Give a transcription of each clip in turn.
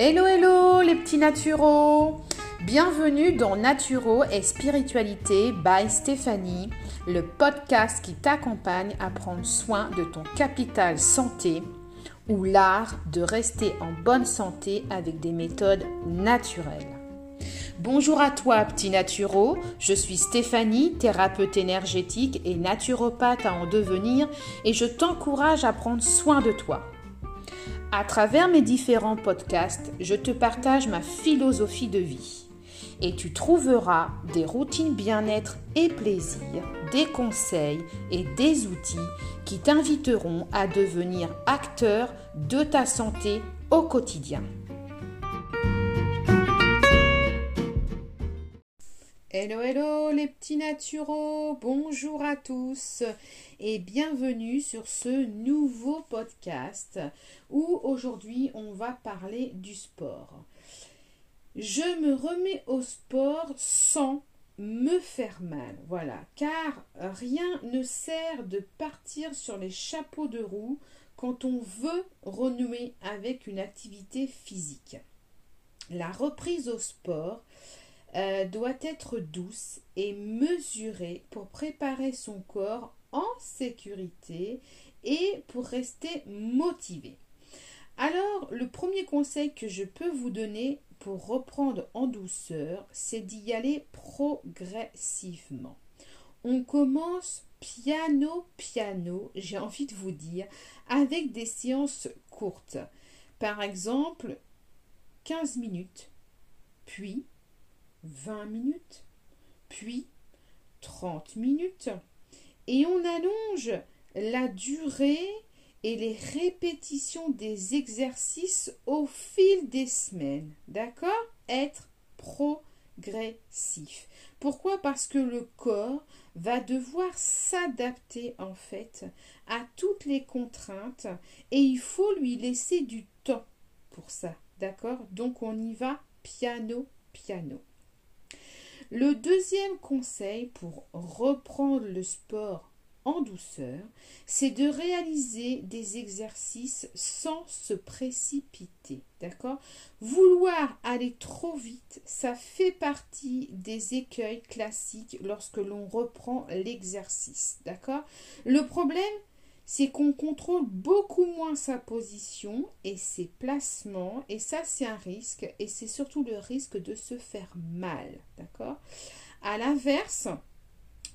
Hello hello les petits naturaux Bienvenue dans Naturo et Spiritualité by Stéphanie, le podcast qui t'accompagne à prendre soin de ton capital santé ou l'art de rester en bonne santé avec des méthodes naturelles. Bonjour à toi, petit naturo. Je suis Stéphanie, thérapeute énergétique et naturopathe à en devenir, et je t'encourage à prendre soin de toi. À travers mes différents podcasts, je te partage ma philosophie de vie. Et tu trouveras des routines bien-être et plaisir, des conseils et des outils qui t'inviteront à devenir acteur de ta santé au quotidien. Hello, hello les petits naturaux, bonjour à tous et bienvenue sur ce nouveau podcast où aujourd'hui on va parler du sport. Je me remets au sport sans me faire mal, voilà, car rien ne sert de partir sur les chapeaux de roue quand on veut renouer avec une activité physique. La reprise au sport euh, doit être douce et mesurée pour préparer son corps en sécurité et pour rester motivé. Alors, le premier conseil que je peux vous donner pour reprendre en douceur, c'est d'y aller progressivement. On commence piano piano, j'ai envie de vous dire, avec des séances courtes. Par exemple, 15 minutes, puis 20 minutes, puis 30 minutes, et on allonge la durée et les répétitions des exercices au fil des semaines. D'accord? Être progressif. Pourquoi? Parce que le corps va devoir s'adapter en fait à toutes les contraintes et il faut lui laisser du temps pour ça. D'accord? Donc on y va piano piano. Le deuxième conseil pour reprendre le sport en douceur, c'est de réaliser des exercices sans se précipiter. D'accord? Vouloir aller trop vite, ça fait partie des écueils classiques lorsque l'on reprend l'exercice. D'accord? Le problème, c'est qu'on contrôle beaucoup moins sa position et ses placements, et ça c'est un risque, et c'est surtout le risque de se faire mal, d'accord? À l'inverse,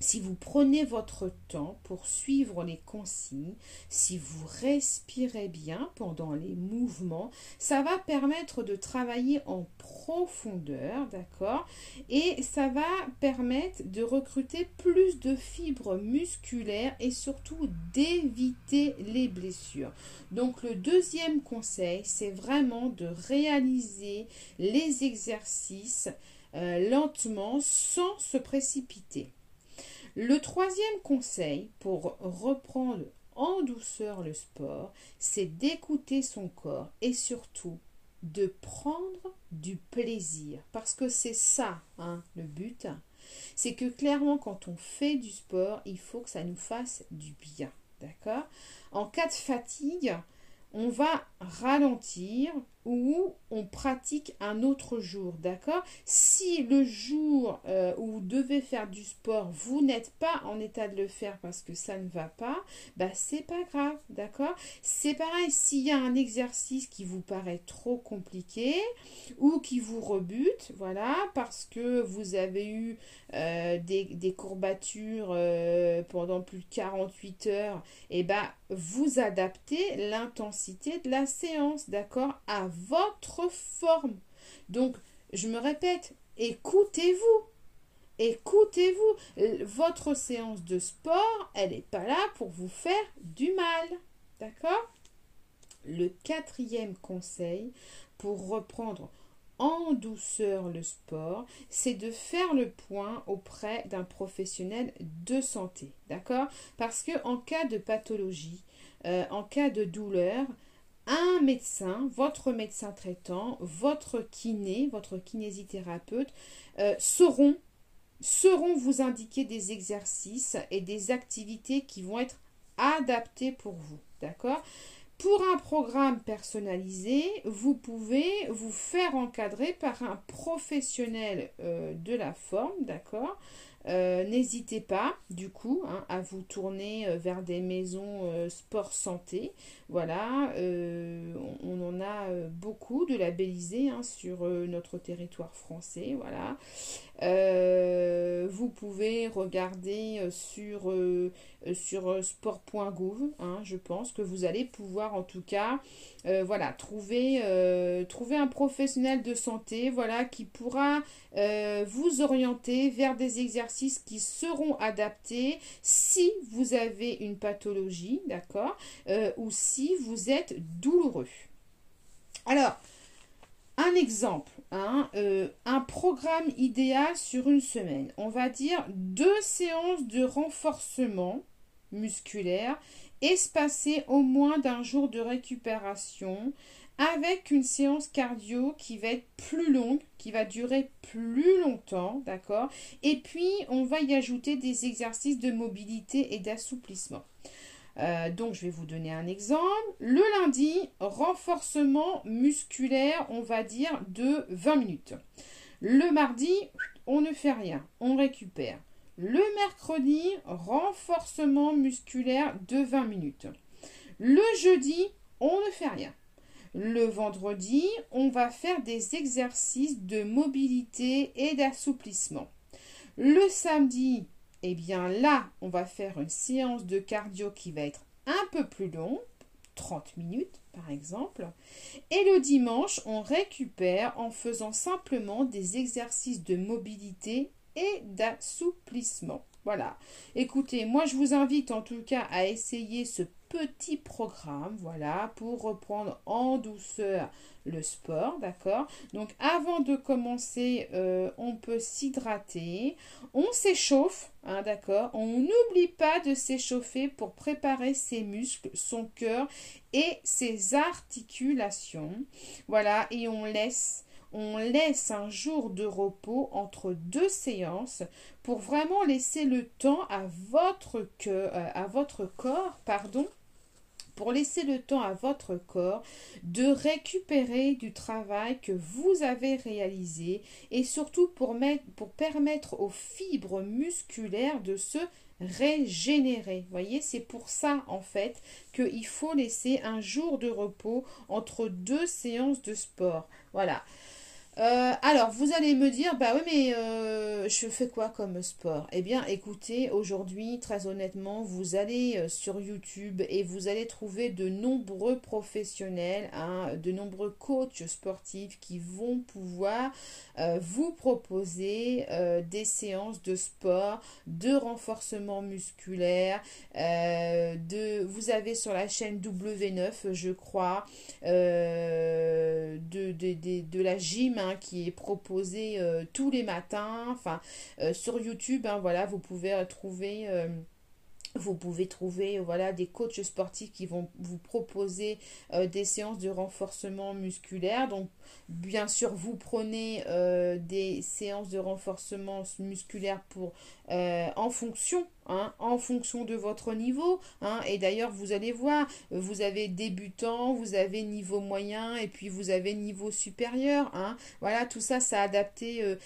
si vous prenez votre temps pour suivre les consignes, si vous respirez bien pendant les mouvements, ça va permettre de travailler en profondeur, d'accord? Et ça va permettre de recruter plus de fibres musculaires et surtout d'éviter les blessures. Donc le deuxième conseil, c'est vraiment de réaliser les exercices euh, lentement sans se précipiter. Le troisième conseil pour reprendre en douceur le sport, c'est d'écouter son corps et surtout de prendre du plaisir. Parce que c'est ça, hein, le but. C'est que clairement, quand on fait du sport, il faut que ça nous fasse du bien. D'accord? En cas de fatigue, on va ralentir ou on pratique un autre jour, d'accord? Si le jour euh, où vous devez faire du sport, vous n'êtes pas en état de le faire parce que ça ne va pas, bah c'est pas grave, d'accord? C'est pareil, s'il y a un exercice qui vous paraît trop compliqué ou qui vous rebute, voilà, parce que vous avez eu euh, des, courbatures euh, pendant plus de 48 heures, et eh bah vous adaptez l'intensité de la séance, d'accord? Votre forme. Donc, je me répète, écoutez-vous. Écoutez-vous. Votre séance de sport, elle n'est pas là pour vous faire du mal. D'accord? Le quatrième conseil pour reprendre en douceur le sport, c'est de faire le point auprès d'un professionnel de santé. D'accord? Parce que en cas de pathologie, euh, en cas de douleur, un médecin, votre médecin traitant, votre kiné, votre kinésithérapeute euh, sauront, vous indiquer des exercices et des activités qui vont être adaptés pour vous. D'accord? Pour un programme personnalisé, vous pouvez vous faire encadrer par un professionnel de la forme, d'accord? Euh, n'hésitez pas, du coup, hein, à vous tourner euh, vers des maisons euh, sport santé. Voilà, on, en a beaucoup de labellisés hein, sur notre territoire français. Voilà. vous pouvez regarder sur, sur sport.gouv. Hein, je pense que vous allez pouvoir en tout cas voilà, trouver, trouver un professionnel de santé voilà, qui pourra vous orienter vers des exercices qui seront adaptés si vous avez une pathologie, d'accord, euh, ou si vous êtes douloureux. Alors, un exemple, hein, euh, un programme idéal sur une semaine. On va dire deux séances de renforcement musculaire espacées au moins d'un jour de récupération avec une séance cardio qui va être plus longue, qui va durer plus longtemps, d'accord? Et puis, on va y ajouter des exercices de mobilité et d'assouplissement. Euh, donc, je vais vous donner un exemple. Le lundi, renforcement musculaire, on va dire, de 20 minutes. Le mardi, on ne fait rien, on récupère. Le mercredi, renforcement musculaire de 20 minutes. Le jeudi, on ne fait rien. Le vendredi, on va faire des exercices de mobilité et d'assouplissement. Le samedi, eh bien là, on va faire une séance de cardio qui va être un peu plus longue, 30 minutes par exemple. Et le dimanche, on récupère en faisant simplement des exercices de mobilité et d'assouplissement. Voilà. Écoutez, moi je vous invite en tout cas à essayer ce petit programme, voilà, pour reprendre en douceur le sport, d'accord? Donc avant de commencer, euh, on peut s'hydrater, on s'échauffe, hein, d'accord? On n'oublie pas de s'échauffer pour préparer ses muscles, son cœur et ses articulations, voilà, et on laisse on laisse un jour de repos entre deux séances pour vraiment laisser le temps à votre, euh, à votre corps pardon, pour laisser le temps à votre corps de récupérer du travail que vous avez réalisé et surtout pour, pour permettre aux fibres musculaires de se régénérer. Voyez, c'est pour ça en fait qu'il faut laisser un jour de repos entre deux séances de sport. Voilà. Euh, alors, vous allez me dire, bah oui, mais euh, je fais quoi comme sport? Eh bien, écoutez, aujourd'hui, très honnêtement, vous allez euh, sur YouTube et vous allez trouver de nombreux professionnels, hein, de nombreux coachs sportifs qui vont pouvoir vous proposer des séances de sport, de renforcement musculaire. de, vous avez sur la chaîne W9, je crois, de, la gym Hein, qui est proposé euh, tous les matins. Enfin, euh, sur YouTube, hein, voilà, vous pouvez trouver euh, vous pouvez trouver voilà des coachs sportifs qui vont vous proposer des séances de renforcement musculaire. Donc bien sûr vous prenez des séances de renforcement musculaire pour en fonction Hein, en fonction de votre niveau. Hein. et d'ailleurs, vous allez voir, vous avez débutant, vous avez niveau moyen et puis vous avez niveau supérieur. Hein. voilà, tout ça, c'est adapté, euh,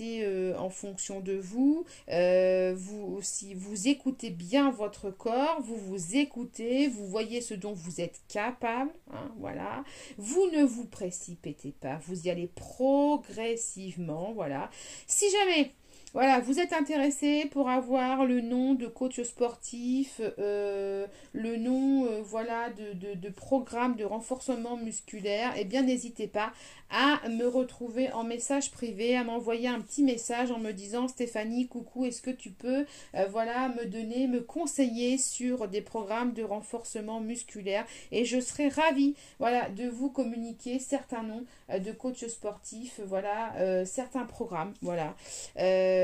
euh, en fonction de vous. Euh, vous. Si vous écoutez bien votre corps, vous vous écoutez, vous voyez ce dont vous êtes capable. voilà, vous ne vous précipitez pas, vous y allez progressivement. Voilà, si jamais voilà, vous êtes intéressé pour avoir le nom de coach sportif, euh, le nom euh, voilà de, de, programme de renforcement musculaire, eh bien n'hésitez pas à me retrouver en message privé, à m'envoyer un petit message en me disant Stéphanie, coucou, est-ce que tu peux euh, voilà me donner, me conseiller sur des programmes de renforcement musculaire? Et je serai ravie voilà de vous communiquer certains noms de coachs sportifs, voilà certains programmes, voilà.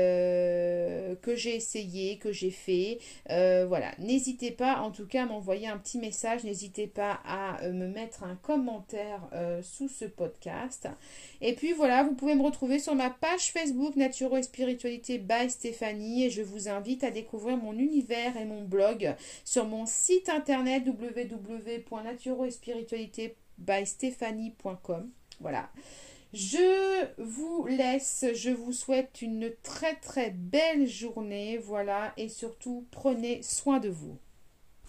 Euh, que j'ai essayé, que j'ai fait. Euh, voilà, n'hésitez pas en tout cas à m'envoyer un petit message, n'hésitez pas à me mettre un commentaire sous ce podcast. Et puis voilà, vous pouvez me retrouver sur ma page Facebook Naturo et Spiritualité by Stéphanie et je vous invite à découvrir mon univers et mon blog sur mon site internet www.naturoespiritualité.com. Voilà. Je vous laisse, je vous souhaite une très très belle journée, voilà, et surtout prenez soin de vous.